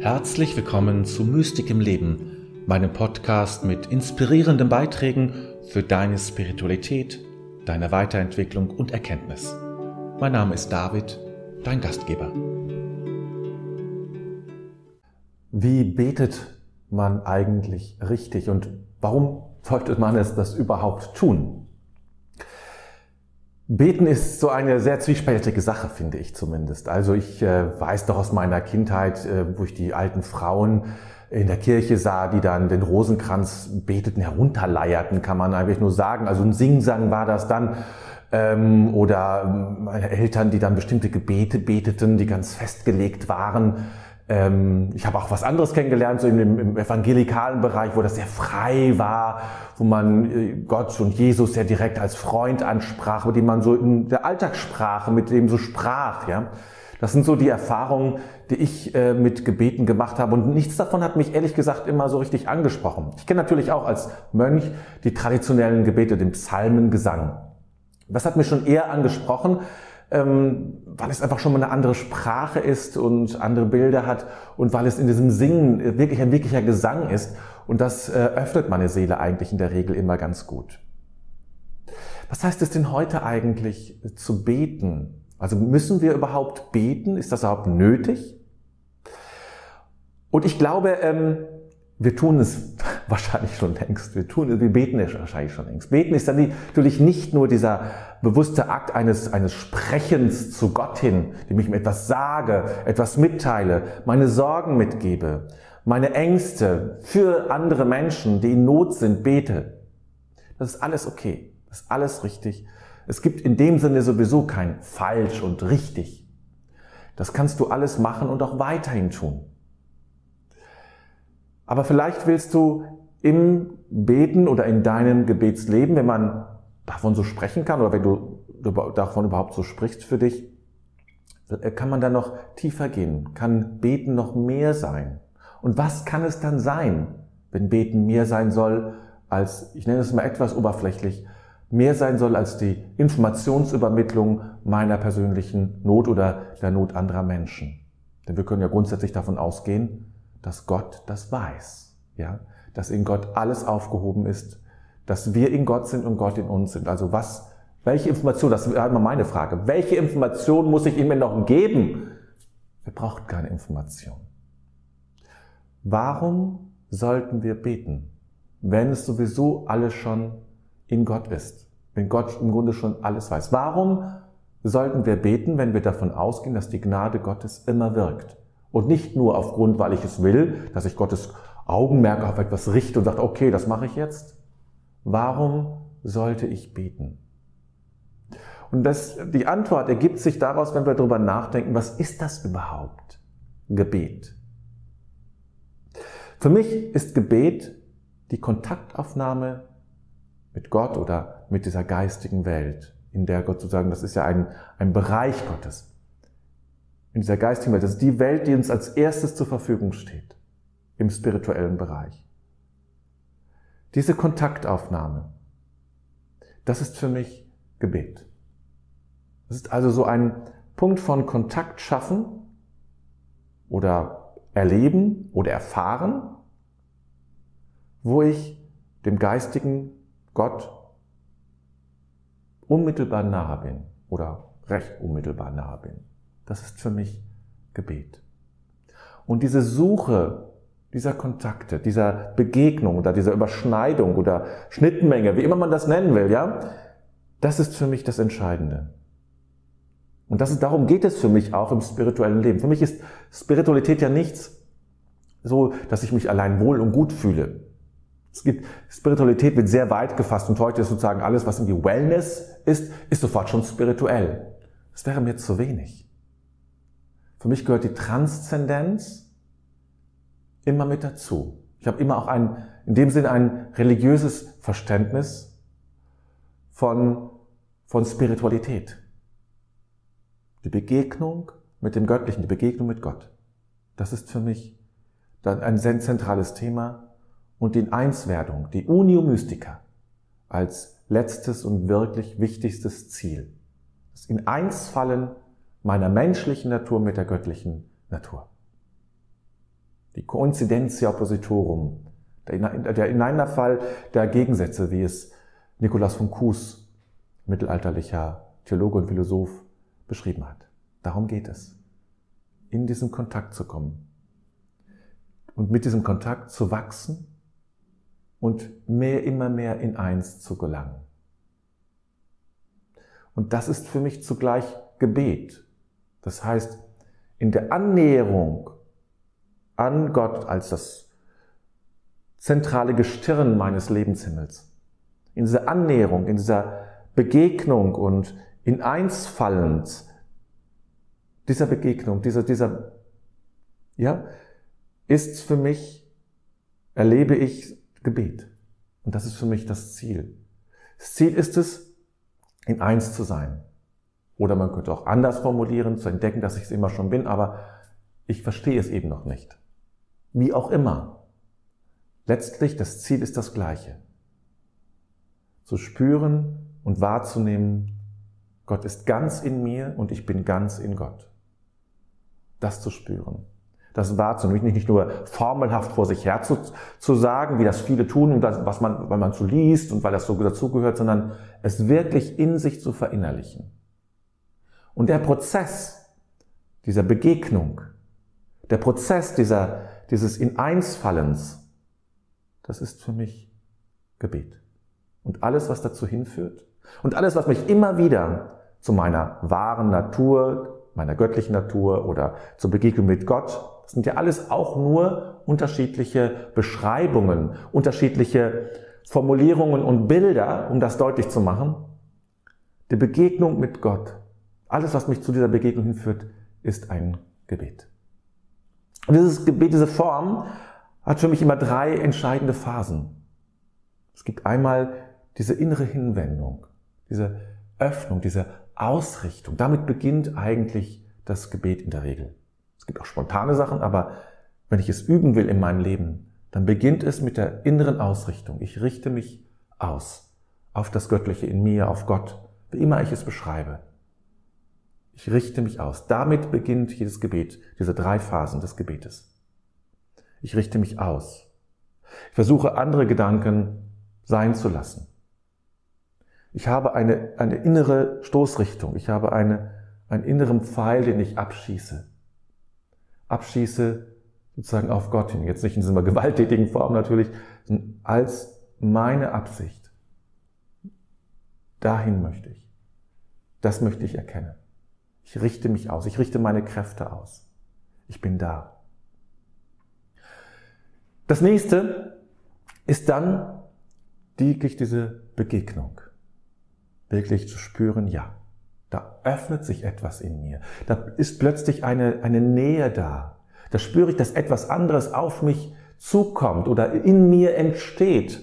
Herzlich willkommen zu Mystik im Leben, meinem Podcast mit inspirierenden Beiträgen für deine Spiritualität, deine Weiterentwicklung und Erkenntnis. Mein Name ist David, dein Gastgeber. Wie betet man eigentlich richtig und warum sollte man es das überhaupt tun? Beten ist so eine sehr zwiespältige Sache, finde ich zumindest. Also ich äh, weiß doch aus meiner Kindheit, äh, wo ich die alten Frauen in der Kirche sah, die dann den Rosenkranz beteten, herunterleierten, kann man eigentlich nur sagen. Also ein Singsang war das dann. Ähm, oder meine Eltern, die dann bestimmte Gebete beteten, die ganz festgelegt waren. Ähm, ich habe auch was anderes kennengelernt, so im, im, evangelikalen Bereich, wo das sehr frei war, wo man äh, Gott und Jesus sehr direkt als Freund ansprach, mit dem man so in der Alltagssprache mit dem so sprach. Ja, Das sind so die Erfahrungen, die ich äh, mit Gebeten gemacht habe. Und nichts davon hat mich ehrlich gesagt immer so richtig angesprochen. Ich kenne natürlich auch als Mönch die traditionellen Gebete, den Psalmengesang. Das hat mich schon eher angesprochen, ähm, weil es einfach schon mal eine andere Sprache ist und andere Bilder hat und weil es in diesem Singen wirklich ein wirklicher Gesang ist. Und das äh, öffnet meine Seele eigentlich in der Regel immer ganz gut. Was heißt es denn heute eigentlich zu beten? Also müssen wir überhaupt beten? Ist das überhaupt nötig? Und ich glaube, ähm, wir tun es wahrscheinlich schon längst. Wir tun wir beten es wahrscheinlich schon längst. Beten ist dann natürlich nicht nur dieser bewusste Akt eines, eines Sprechens zu Gott hin, dem ich ihm etwas sage, etwas mitteile, meine Sorgen mitgebe, meine Ängste für andere Menschen, die in Not sind, bete. Das ist alles okay. Das ist alles richtig. Es gibt in dem Sinne sowieso kein falsch und richtig. Das kannst du alles machen und auch weiterhin tun. Aber vielleicht willst du im Beten oder in deinem Gebetsleben, wenn man davon so sprechen kann oder wenn du davon überhaupt so sprichst für dich, kann man dann noch tiefer gehen, kann Beten noch mehr sein. Und was kann es dann sein, wenn Beten mehr sein soll als, ich nenne es mal etwas oberflächlich, mehr sein soll als die Informationsübermittlung meiner persönlichen Not oder der Not anderer Menschen. Denn wir können ja grundsätzlich davon ausgehen, dass Gott das weiß, ja, dass in Gott alles aufgehoben ist, dass wir in Gott sind und Gott in uns sind. Also was, welche Information, das ist immer meine Frage, welche Information muss ich ihm noch geben? Er braucht keine Information. Warum sollten wir beten, wenn es sowieso alles schon in Gott ist? Wenn Gott im Grunde schon alles weiß. Warum sollten wir beten, wenn wir davon ausgehen, dass die Gnade Gottes immer wirkt? Und nicht nur aufgrund, weil ich es will, dass ich Gottes Augenmerk auf etwas richte und sage, okay, das mache ich jetzt. Warum sollte ich beten? Und das, die Antwort ergibt sich daraus, wenn wir darüber nachdenken, was ist das überhaupt? Gebet. Für mich ist Gebet die Kontaktaufnahme mit Gott oder mit dieser geistigen Welt, in der Gott sozusagen, das ist ja ein, ein Bereich Gottes in dieser geistigen Welt. Das ist die Welt, die uns als erstes zur Verfügung steht im spirituellen Bereich. Diese Kontaktaufnahme, das ist für mich Gebet. Das ist also so ein Punkt von Kontakt schaffen oder erleben oder erfahren, wo ich dem geistigen Gott unmittelbar nahe bin oder recht unmittelbar nahe bin. Das ist für mich Gebet. Und diese Suche dieser Kontakte, dieser Begegnung oder dieser Überschneidung oder Schnittmenge, wie immer man das nennen will, ja, das ist für mich das Entscheidende. Und das ist, darum geht es für mich auch im spirituellen Leben. Für mich ist Spiritualität ja nichts so, dass ich mich allein wohl und gut fühle. Es gibt, Spiritualität wird sehr weit gefasst und heute ist sozusagen alles, was irgendwie Wellness ist, ist sofort schon spirituell. Das wäre mir zu wenig. Für mich gehört die Transzendenz immer mit dazu. Ich habe immer auch ein, in dem Sinne ein religiöses Verständnis von, von Spiritualität. Die Begegnung mit dem Göttlichen, die Begegnung mit Gott. Das ist für mich dann ein sehr zentrales Thema und die Einswerdung, die Unio Mystica als letztes und wirklich wichtigstes Ziel. Das in Einsfallen meiner menschlichen Natur mit der göttlichen Natur. Die Coincidentia Oppositorum, der Ineinanderfall der Gegensätze, wie es Nikolaus von Kues, mittelalterlicher Theologe und Philosoph, beschrieben hat. Darum geht es, in diesen Kontakt zu kommen und mit diesem Kontakt zu wachsen und mehr, immer mehr in eins zu gelangen. Und das ist für mich zugleich Gebet. Das heißt, in der Annäherung an Gott als das zentrale Gestirn meines Lebenshimmels, in dieser Annäherung, in dieser Begegnung und in einsfallend dieser Begegnung, dieser, dieser, ja, ist für mich, erlebe ich Gebet. Und das ist für mich das Ziel. Das Ziel ist es, in eins zu sein. Oder man könnte auch anders formulieren, zu entdecken, dass ich es immer schon bin, aber ich verstehe es eben noch nicht. Wie auch immer. Letztlich, das Ziel ist das gleiche. Zu spüren und wahrzunehmen, Gott ist ganz in mir und ich bin ganz in Gott. Das zu spüren das wahrzunehmen, nicht nur formelhaft vor sich her zu, zu sagen, wie das viele tun, und das, was man, weil man so liest und weil das so dazugehört, sondern es wirklich in sich zu verinnerlichen. Und der Prozess dieser Begegnung, der Prozess dieser, dieses In-Eins-Fallens, das ist für mich Gebet. Und alles, was dazu hinführt und alles, was mich immer wieder zu meiner wahren Natur, meiner göttlichen Natur oder zur Begegnung mit Gott das sind ja alles auch nur unterschiedliche Beschreibungen, unterschiedliche Formulierungen und Bilder, um das deutlich zu machen. Die Begegnung mit Gott, alles, was mich zu dieser Begegnung hinführt, ist ein Gebet. Und dieses Gebet, diese Form, hat für mich immer drei entscheidende Phasen. Es gibt einmal diese innere Hinwendung, diese Öffnung, diese Ausrichtung. Damit beginnt eigentlich das Gebet in der Regel. Es gibt auch spontane Sachen, aber wenn ich es üben will in meinem Leben, dann beginnt es mit der inneren Ausrichtung. Ich richte mich aus auf das Göttliche in mir, auf Gott, wie immer ich es beschreibe. Ich richte mich aus. Damit beginnt jedes Gebet, diese drei Phasen des Gebetes. Ich richte mich aus. Ich versuche andere Gedanken sein zu lassen. Ich habe eine, eine innere Stoßrichtung. Ich habe eine, einen inneren Pfeil, den ich abschieße abschieße, sozusagen auf Gott hin. Jetzt nicht in dieser gewalttätigen Form natürlich, sondern als meine Absicht. Dahin möchte ich. Das möchte ich erkennen. Ich richte mich aus. Ich richte meine Kräfte aus. Ich bin da. Das nächste ist dann wirklich diese Begegnung. Wirklich zu spüren, ja, da öffnet sich etwas in mir. Da ist plötzlich eine, eine Nähe da. Da spüre ich, dass etwas anderes auf mich zukommt oder in mir entsteht.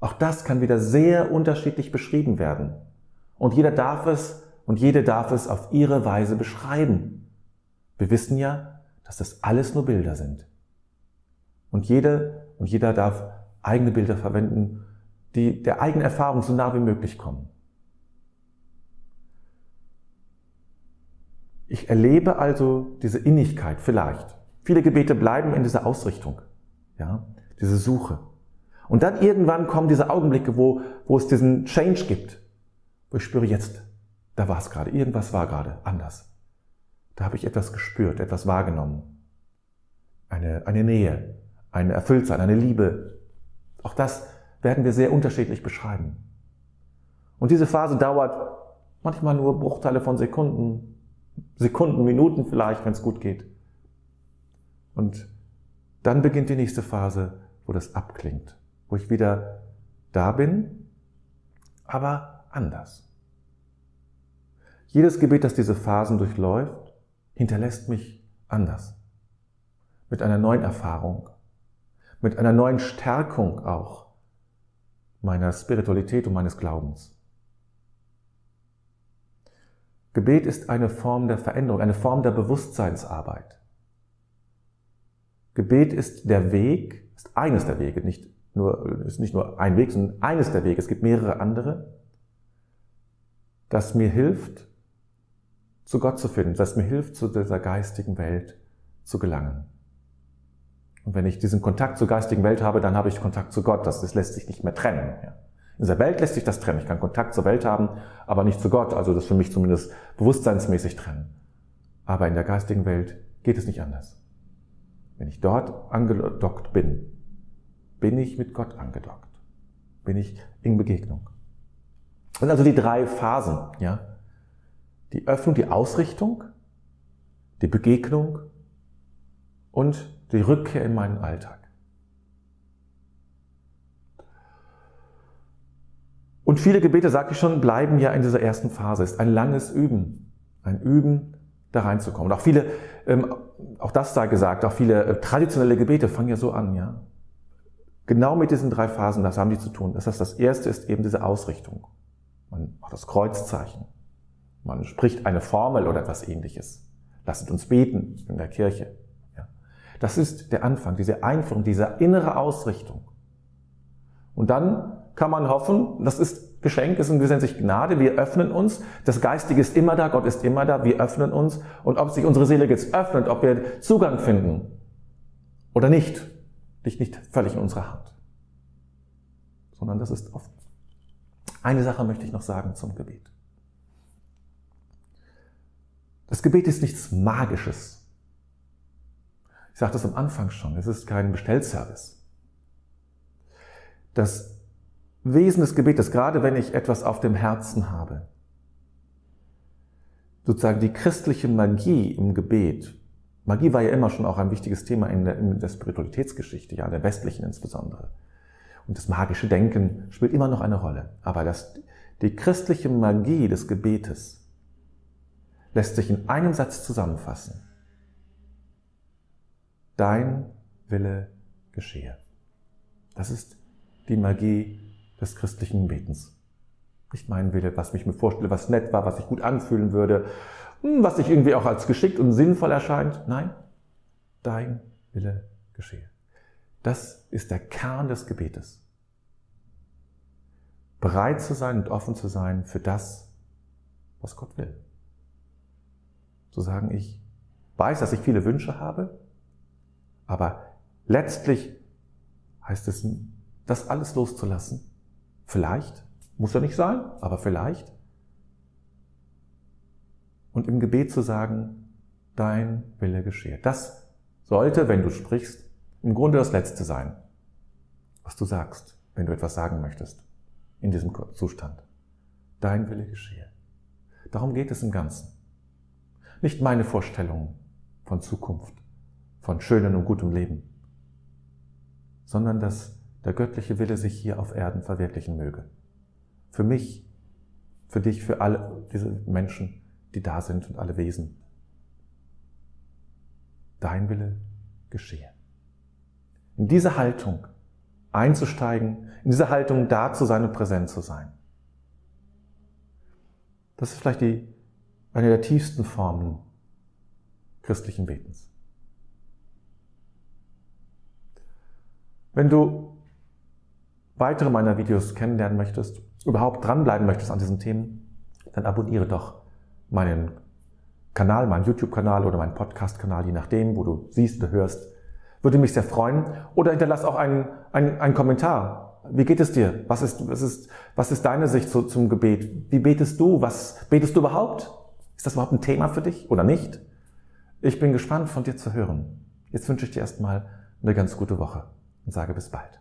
Auch das kann wieder sehr unterschiedlich beschrieben werden. Und jeder darf es und jede darf es auf ihre Weise beschreiben. Wir wissen ja, dass das alles nur Bilder sind. Und jede und jeder darf eigene Bilder verwenden, die der eigenen Erfahrung so nah wie möglich kommen. Ich erlebe also diese Innigkeit vielleicht. Viele Gebete bleiben in dieser Ausrichtung, ja, diese Suche. Und dann irgendwann kommen diese Augenblicke, wo, wo es diesen Change gibt, wo ich spüre, jetzt, da war es gerade, irgendwas war gerade anders. Da habe ich etwas gespürt, etwas wahrgenommen. Eine, eine Nähe, ein Erfülltsein, eine Liebe. Auch das werden wir sehr unterschiedlich beschreiben. Und diese Phase dauert manchmal nur Bruchteile von Sekunden, Sekunden, Minuten vielleicht, wenn es gut geht. Und dann beginnt die nächste Phase, wo das abklingt, wo ich wieder da bin, aber anders. Jedes Gebet, das diese Phasen durchläuft, hinterlässt mich anders. Mit einer neuen Erfahrung, mit einer neuen Stärkung auch meiner Spiritualität und meines Glaubens. Gebet ist eine Form der Veränderung, eine Form der Bewusstseinsarbeit. Gebet ist der Weg, ist eines der Wege, nicht nur, ist nicht nur ein Weg, sondern eines der Wege. Es gibt mehrere andere, das mir hilft, zu Gott zu finden, das mir hilft, zu dieser geistigen Welt zu gelangen. Und wenn ich diesen Kontakt zur geistigen Welt habe, dann habe ich Kontakt zu Gott. Das, das lässt sich nicht mehr trennen. Ja. In dieser Welt lässt sich das trennen. Ich kann Kontakt zur Welt haben, aber nicht zu Gott. Also das für mich zumindest bewusstseinsmäßig trennen. Aber in der geistigen Welt geht es nicht anders. Wenn ich dort angedockt bin, bin ich mit Gott angedockt. Bin ich in Begegnung. Das sind also die drei Phasen, ja. Die Öffnung, die Ausrichtung, die Begegnung und die Rückkehr in meinen Alltag. Und viele Gebete, sagte ich schon, bleiben ja in dieser ersten Phase. Es ist ein langes Üben. Ein Üben, da reinzukommen. Und auch viele, ähm, auch das sei gesagt, auch viele äh, traditionelle Gebete fangen ja so an, ja. Genau mit diesen drei Phasen, das haben die zu tun. Das heißt, das erste ist eben diese Ausrichtung. Man macht das Kreuzzeichen. Man spricht eine Formel oder etwas ähnliches. Lasst uns beten in der Kirche. Das ist der Anfang, diese Einführung, diese innere Ausrichtung. Und dann kann man hoffen, das ist Geschenk, ist in sich Gnade, wir öffnen uns, das Geistige ist immer da, Gott ist immer da, wir öffnen uns und ob sich unsere Seele jetzt öffnet, ob wir Zugang finden oder nicht, liegt nicht völlig in unserer Hand, sondern das ist offen. Eine Sache möchte ich noch sagen zum Gebet. Das Gebet ist nichts Magisches. Ich sagte das am Anfang schon, es ist kein Bestellservice. Das Wesen des Gebetes, gerade wenn ich etwas auf dem Herzen habe. Sozusagen die christliche Magie im Gebet. Magie war ja immer schon auch ein wichtiges Thema in der, in der Spiritualitätsgeschichte, ja, der westlichen insbesondere. Und das magische Denken spielt immer noch eine Rolle. Aber das, die christliche Magie des Gebetes lässt sich in einem Satz zusammenfassen. Dein Wille geschehe. Das ist die Magie des christlichen Betens. Nicht mein Wille, was mich mir vorstelle, was nett war, was sich gut anfühlen würde, hm, was sich irgendwie auch als geschickt und sinnvoll erscheint. Nein, dein Wille geschehe. Das ist der Kern des Gebetes. Bereit zu sein und offen zu sein für das, was Gott will. Zu sagen, ich weiß, dass ich viele Wünsche habe, aber letztlich heißt es, das alles loszulassen Vielleicht, muss ja nicht sein, aber vielleicht. Und im Gebet zu sagen, dein Wille geschehe. Das sollte, wenn du sprichst, im Grunde das Letzte sein, was du sagst, wenn du etwas sagen möchtest in diesem Zustand. Dein Wille geschehe. Darum geht es im Ganzen. Nicht meine Vorstellungen von Zukunft, von schönem und gutem Leben, sondern das der göttliche Wille sich hier auf Erden verwirklichen möge. Für mich, für dich, für alle diese Menschen, die da sind und alle Wesen. Dein Wille geschehe. In diese Haltung einzusteigen, in diese Haltung da zu sein und präsent zu sein. Das ist vielleicht die, eine der tiefsten Formen christlichen Betens. Wenn du weitere meiner Videos kennenlernen möchtest, überhaupt dranbleiben möchtest an diesen Themen, dann abonniere doch meinen Kanal, meinen YouTube-Kanal oder meinen Podcast-Kanal, je nachdem, wo du siehst oder hörst. Würde mich sehr freuen. Oder hinterlass auch einen, einen, einen Kommentar. Wie geht es dir? Was ist, was ist, was ist deine Sicht zu, zum Gebet? Wie betest du? Was betest du überhaupt? Ist das überhaupt ein Thema für dich oder nicht? Ich bin gespannt, von dir zu hören. Jetzt wünsche ich dir erstmal eine ganz gute Woche und sage bis bald.